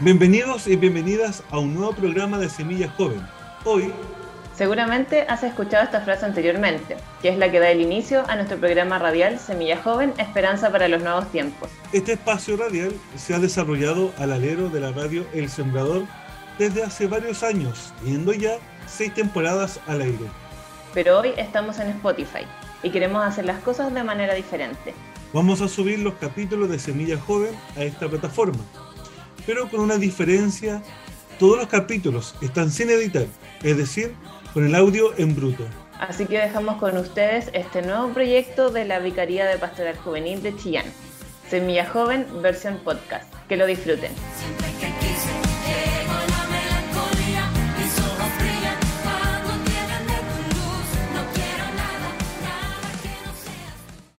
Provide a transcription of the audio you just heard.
Bienvenidos y bienvenidas a un nuevo programa de Semilla Joven. Hoy Seguramente has escuchado esta frase anteriormente, que es la que da el inicio a nuestro programa radial Semilla Joven, Esperanza para los Nuevos Tiempos. Este espacio radial se ha desarrollado al alero de la radio El Sembrador desde hace varios años, yendo ya seis temporadas al aire. Pero hoy estamos en Spotify y queremos hacer las cosas de manera diferente. Vamos a subir los capítulos de Semilla Joven a esta plataforma, pero con una diferencia, todos los capítulos están sin editar, es decir, con el audio en bruto. Así que dejamos con ustedes este nuevo proyecto de la Vicaría de Pastoral Juvenil de Chillán, Semilla Joven versión podcast. Que lo disfruten.